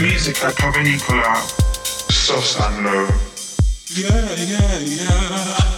Music at Provenicola, soft and Love. Yeah, yeah, yeah.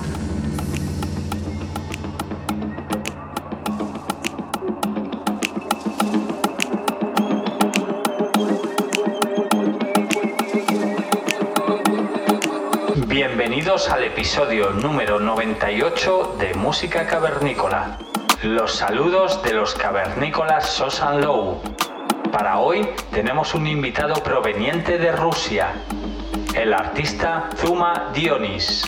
Episodio número 98 de Música Cavernícola. Los saludos de los cavernícolas Sosan Low. Para hoy tenemos un invitado proveniente de Rusia, el artista Zuma Dionis.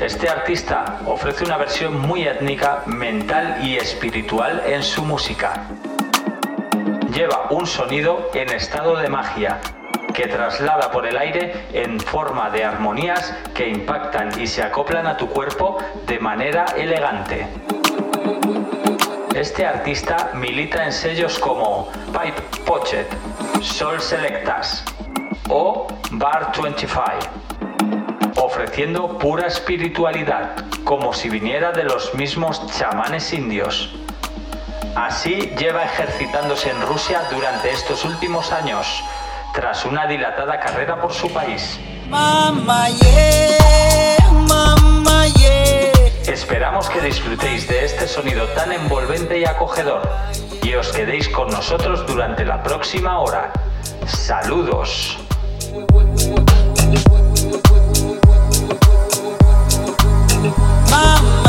Este artista ofrece una versión muy étnica, mental y espiritual en su música. Lleva un sonido en estado de magia que traslada por el aire en forma de armonías que impactan y se acoplan a tu cuerpo de manera elegante. Este artista milita en sellos como Pipe Pochet, Sol Selectas o Bar 25, ofreciendo pura espiritualidad, como si viniera de los mismos chamanes indios. Así lleva ejercitándose en Rusia durante estos últimos años, tras una dilatada carrera por su país. Mama, yeah. Esperamos que disfrutéis de este sonido tan envolvente y acogedor y os quedéis con nosotros durante la próxima hora. Saludos. Mama.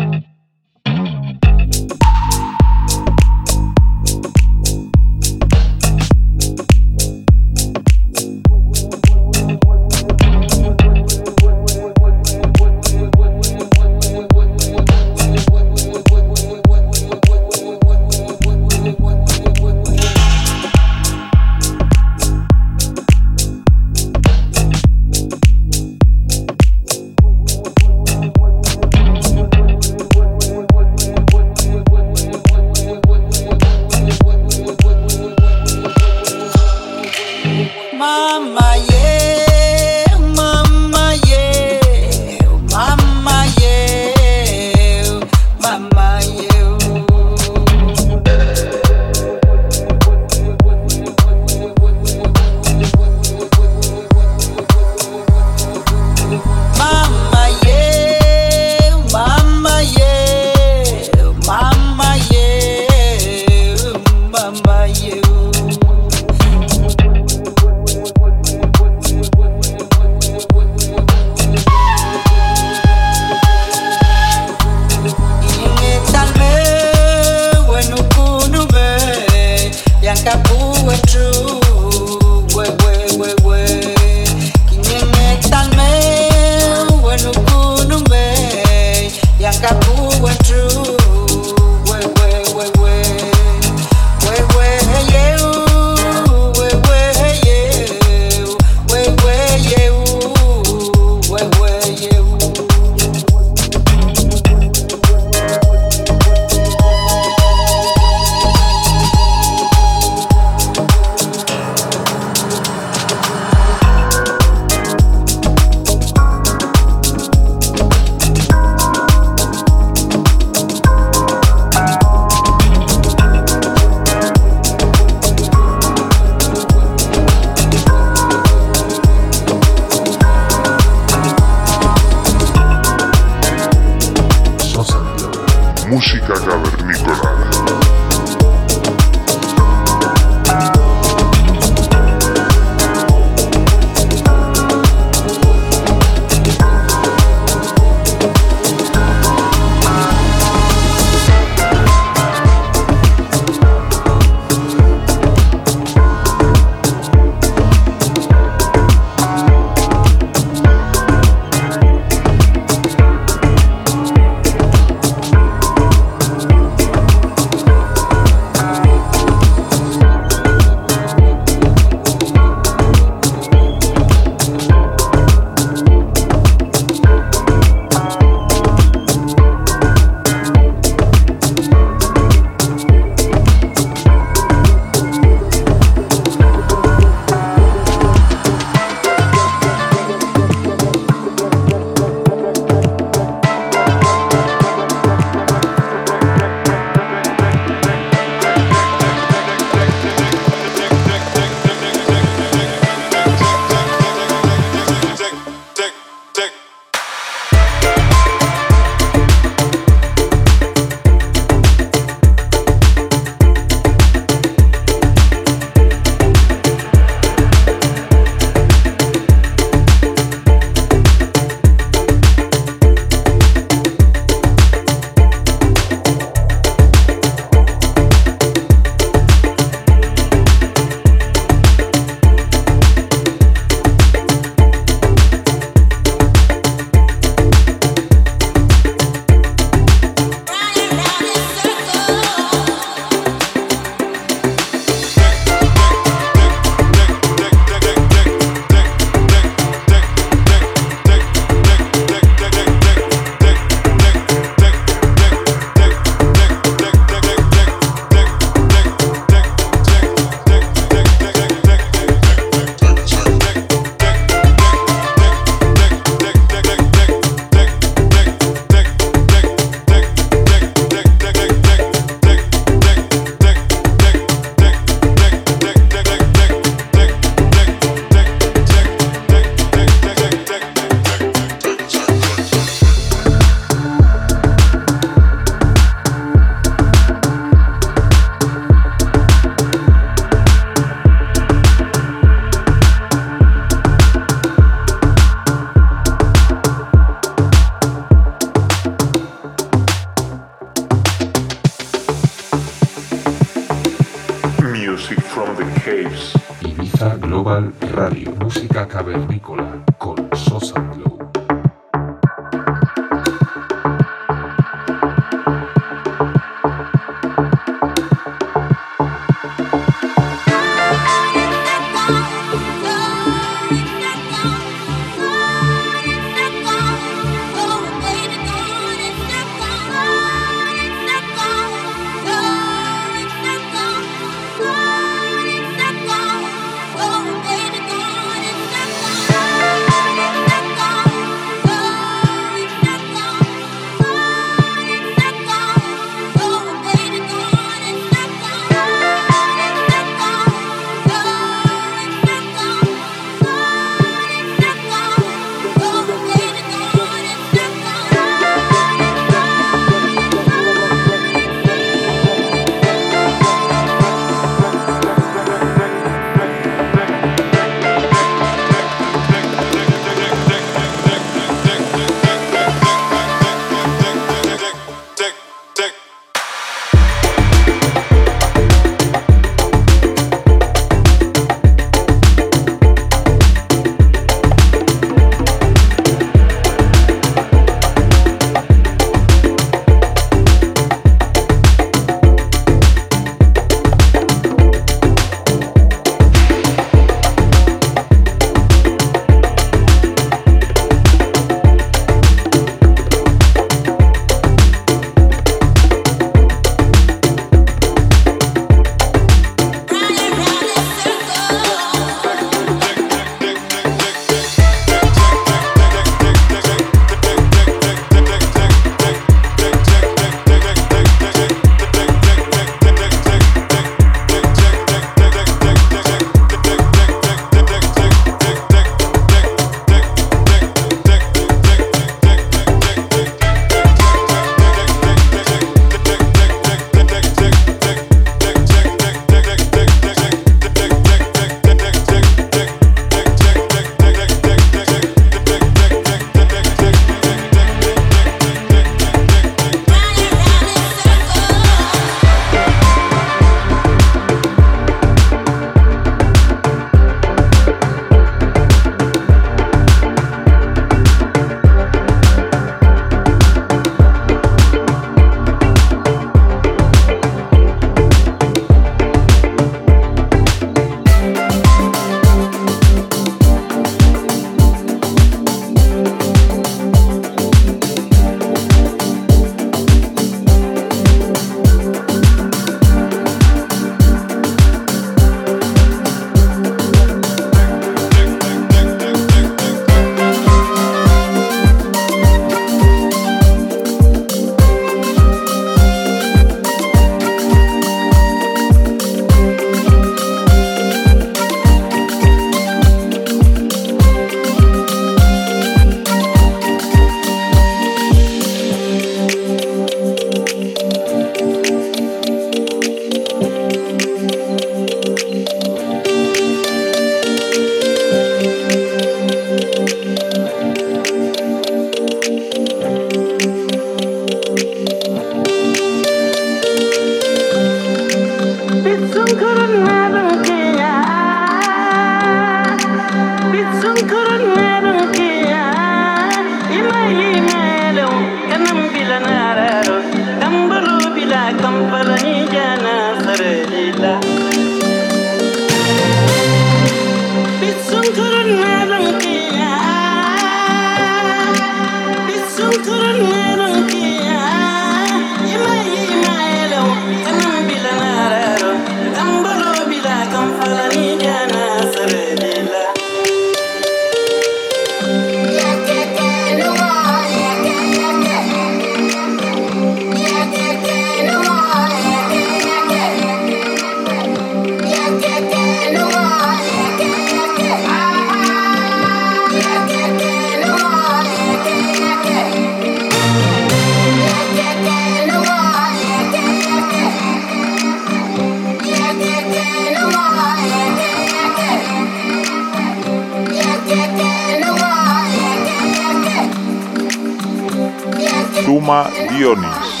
Suma Dionis.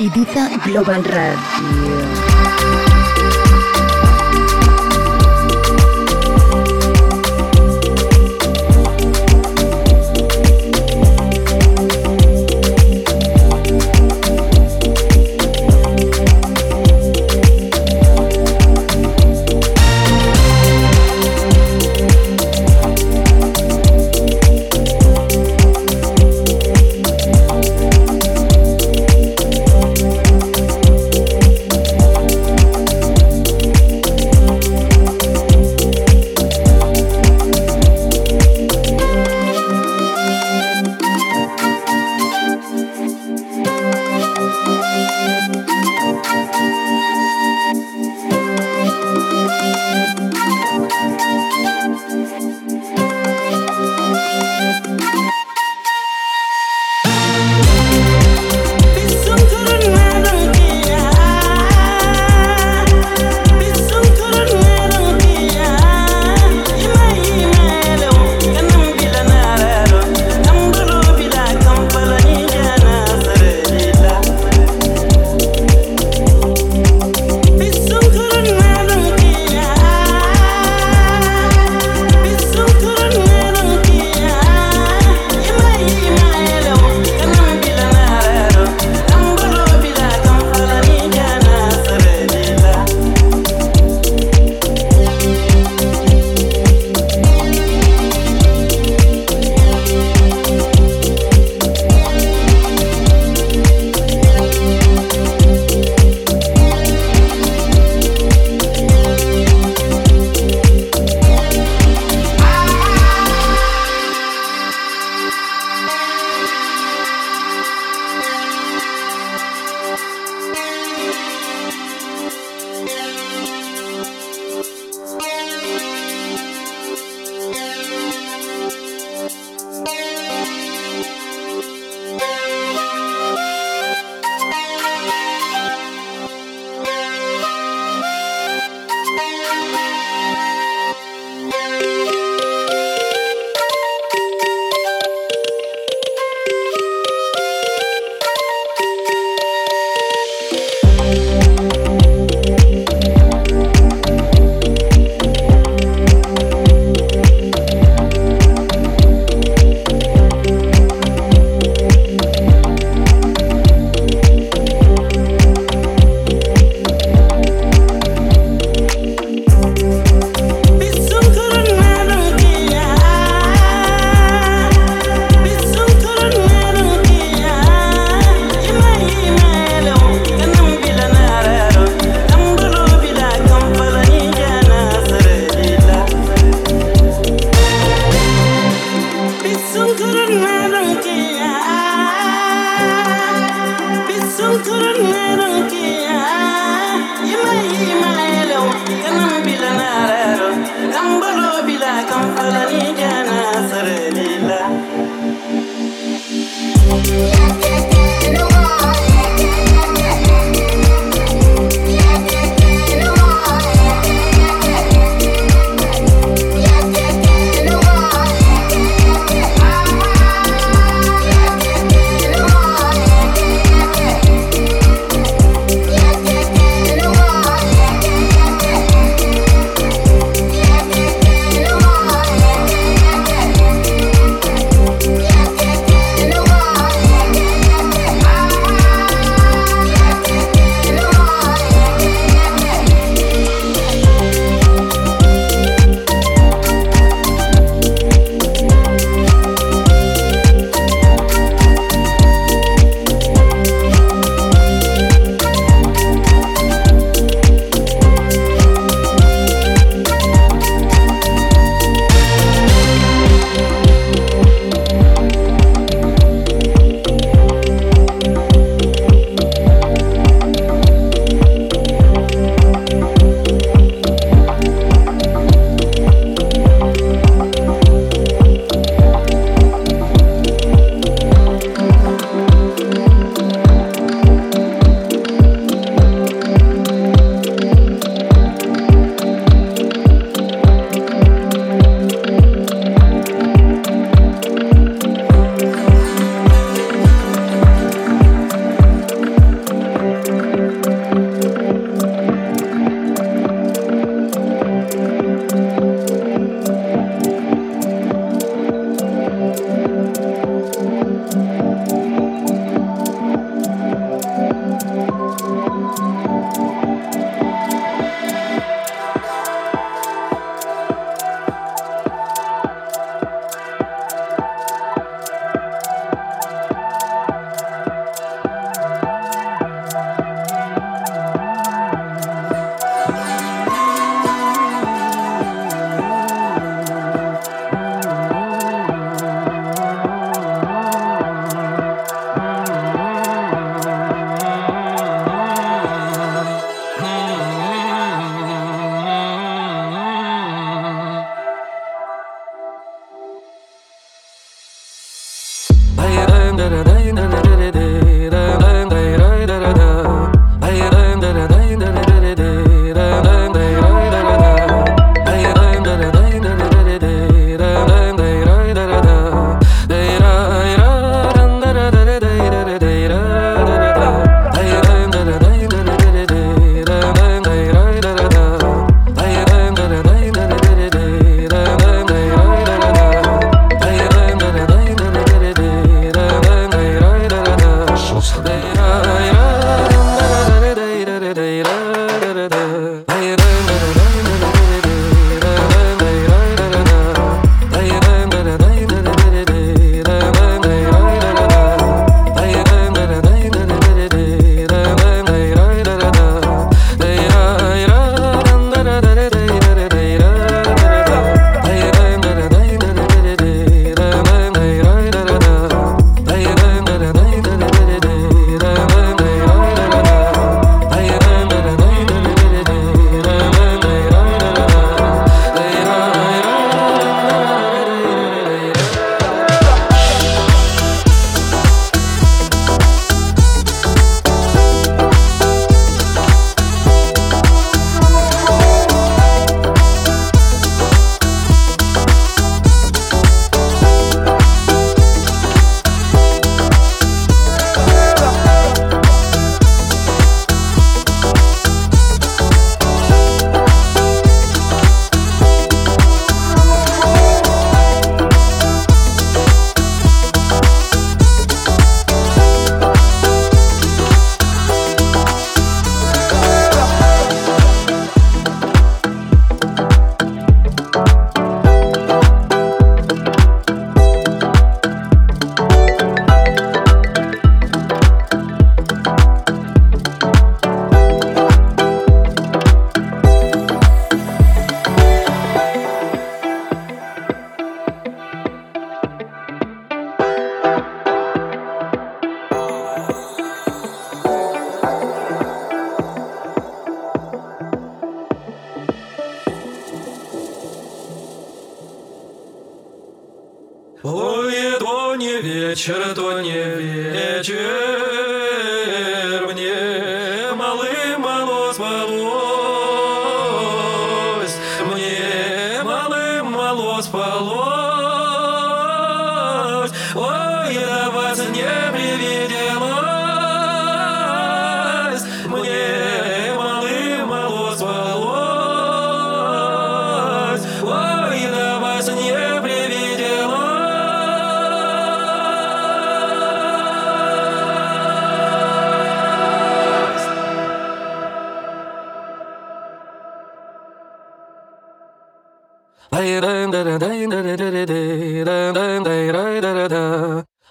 Ibiza Global Radio.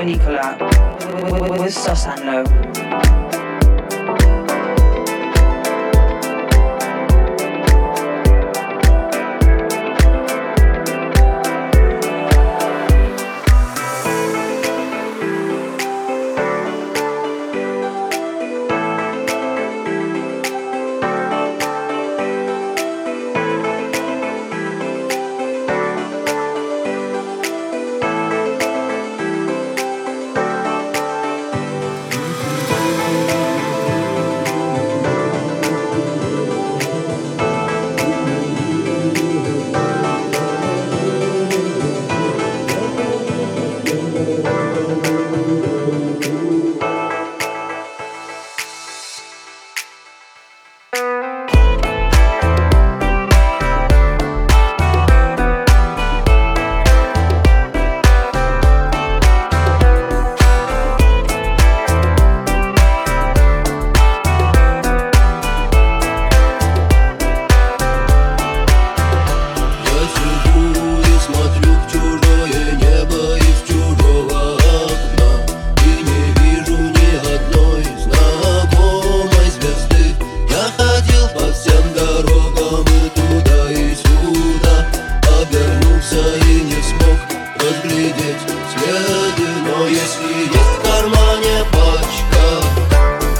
any collab. кармане пачка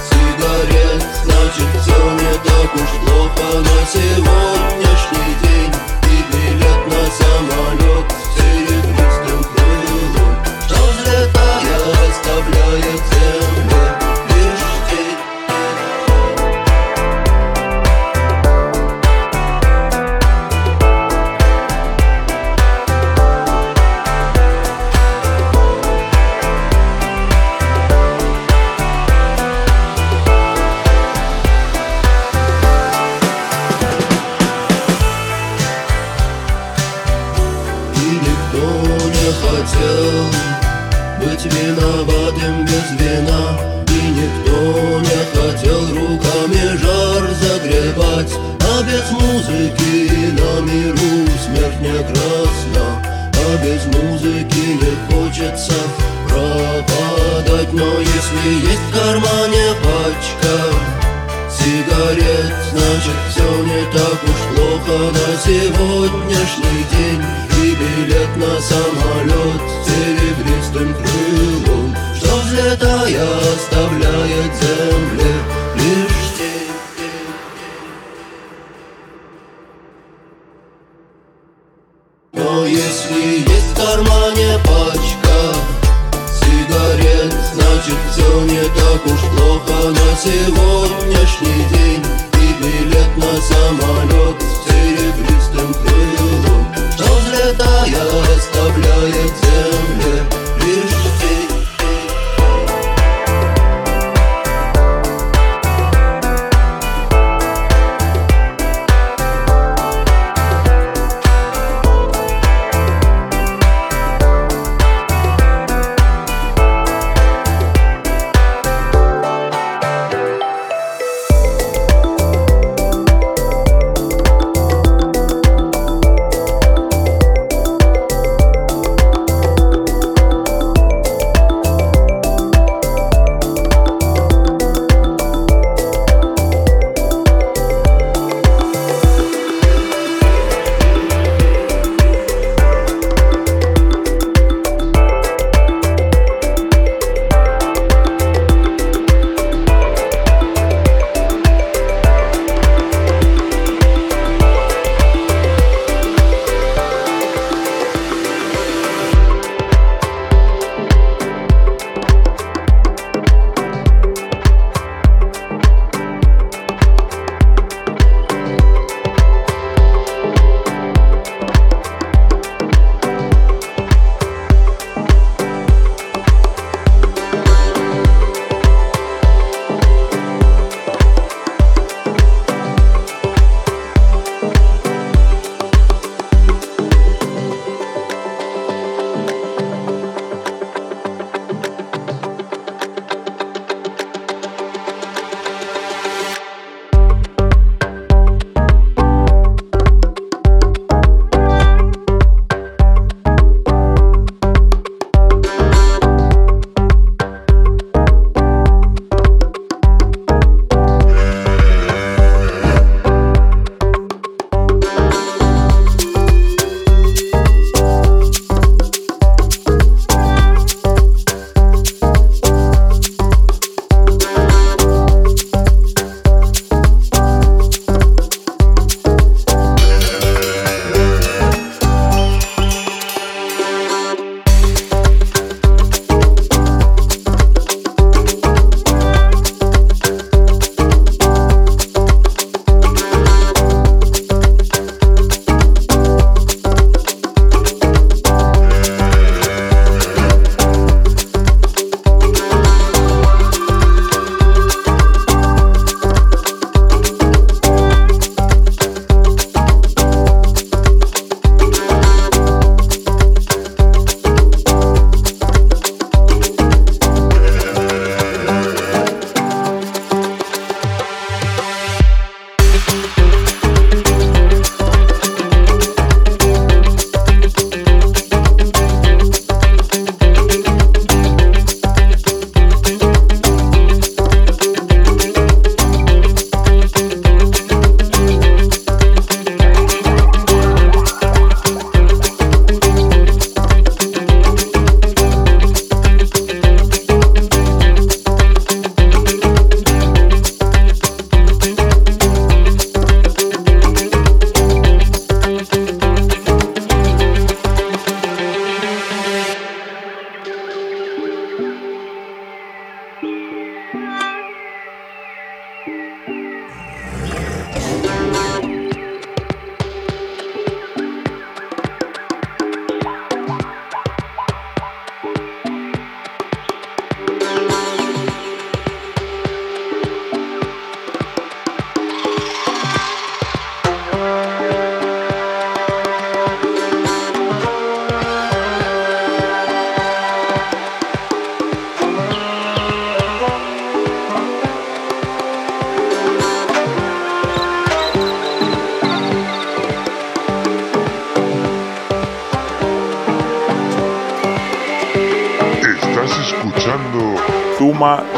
Сигарет, значит все не так уж плохо на сегодня.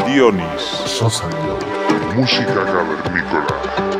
Dionis. Sosa Glow. Música cavernícola.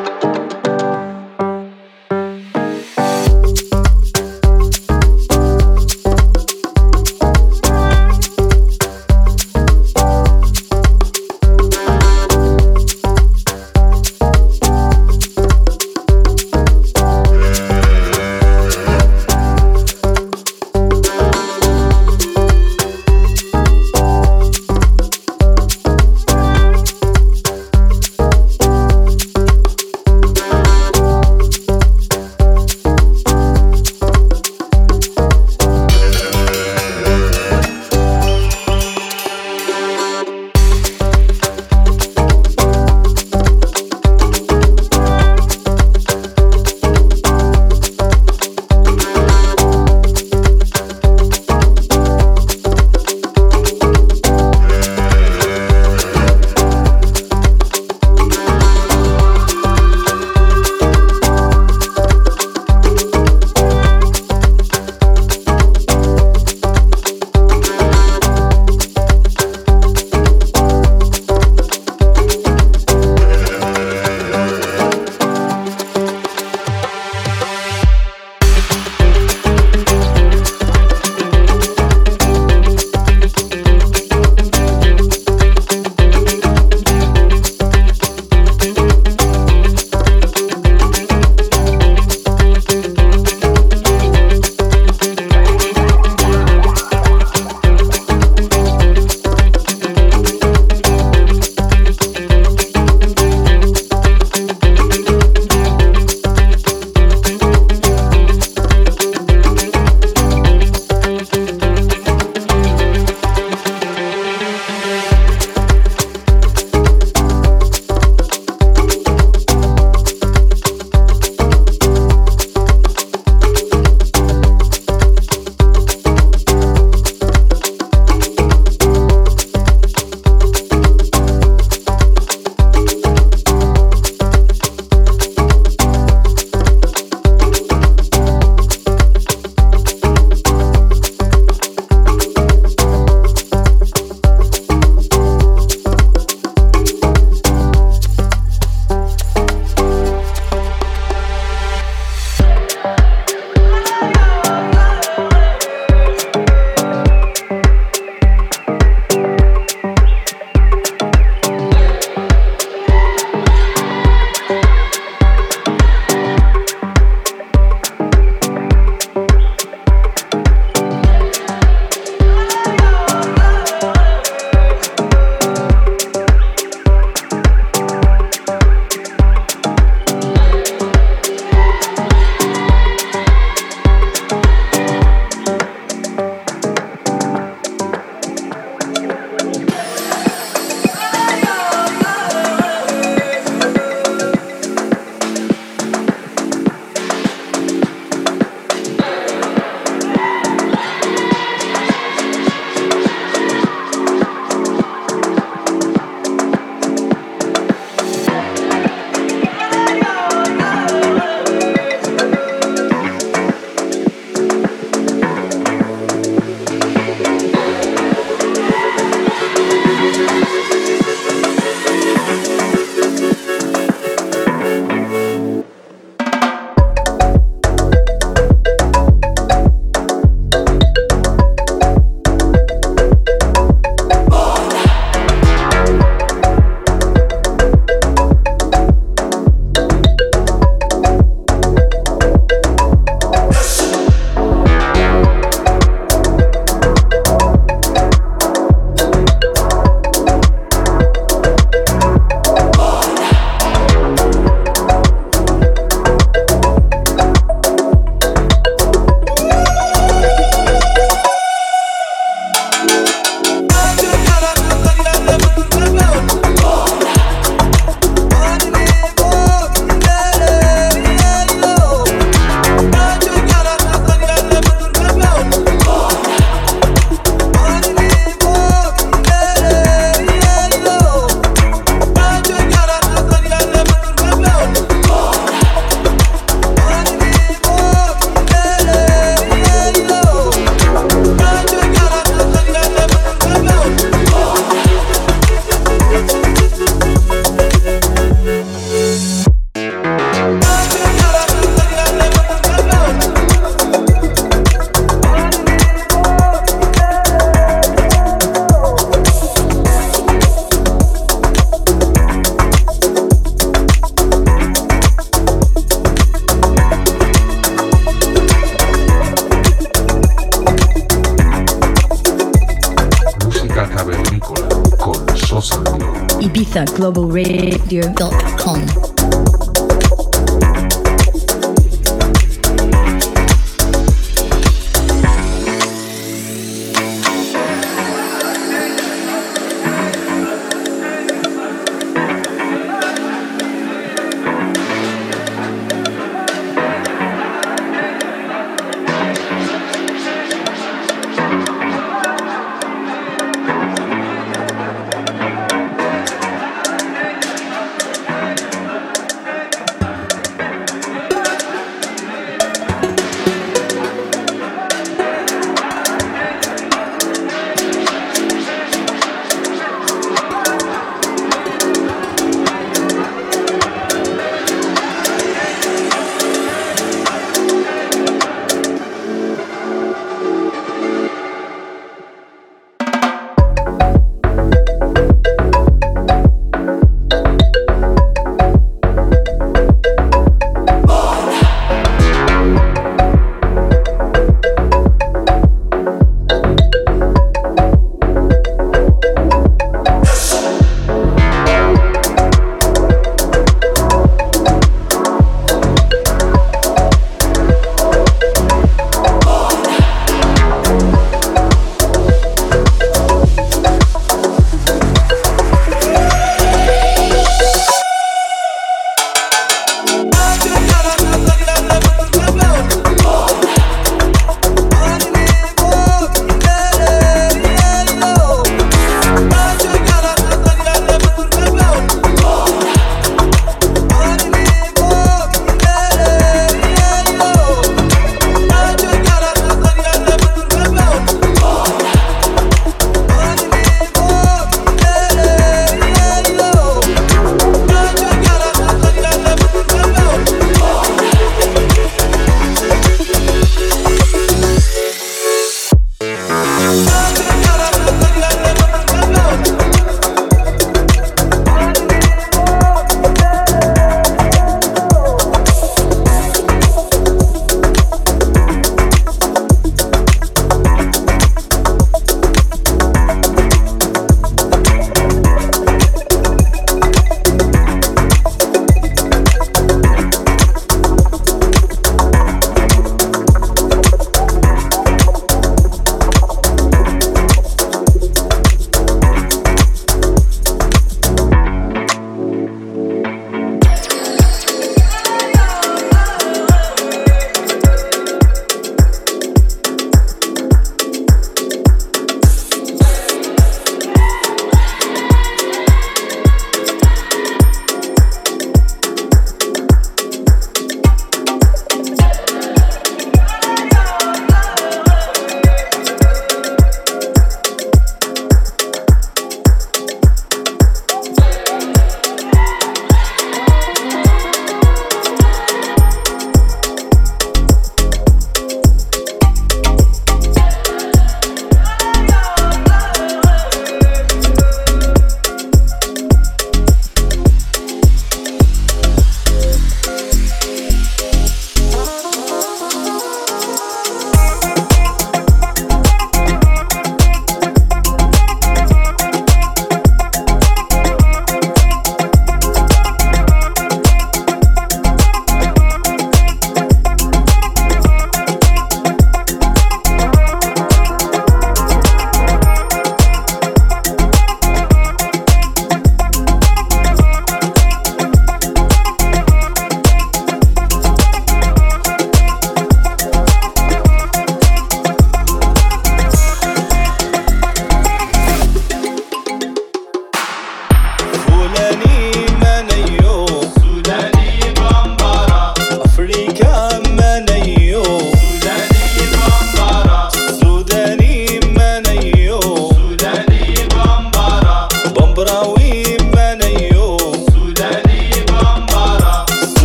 globalradio.com.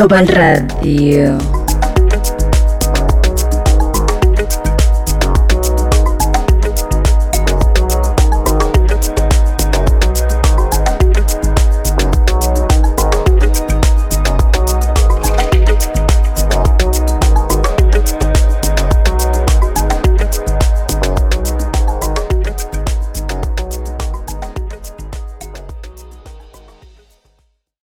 Global Radio.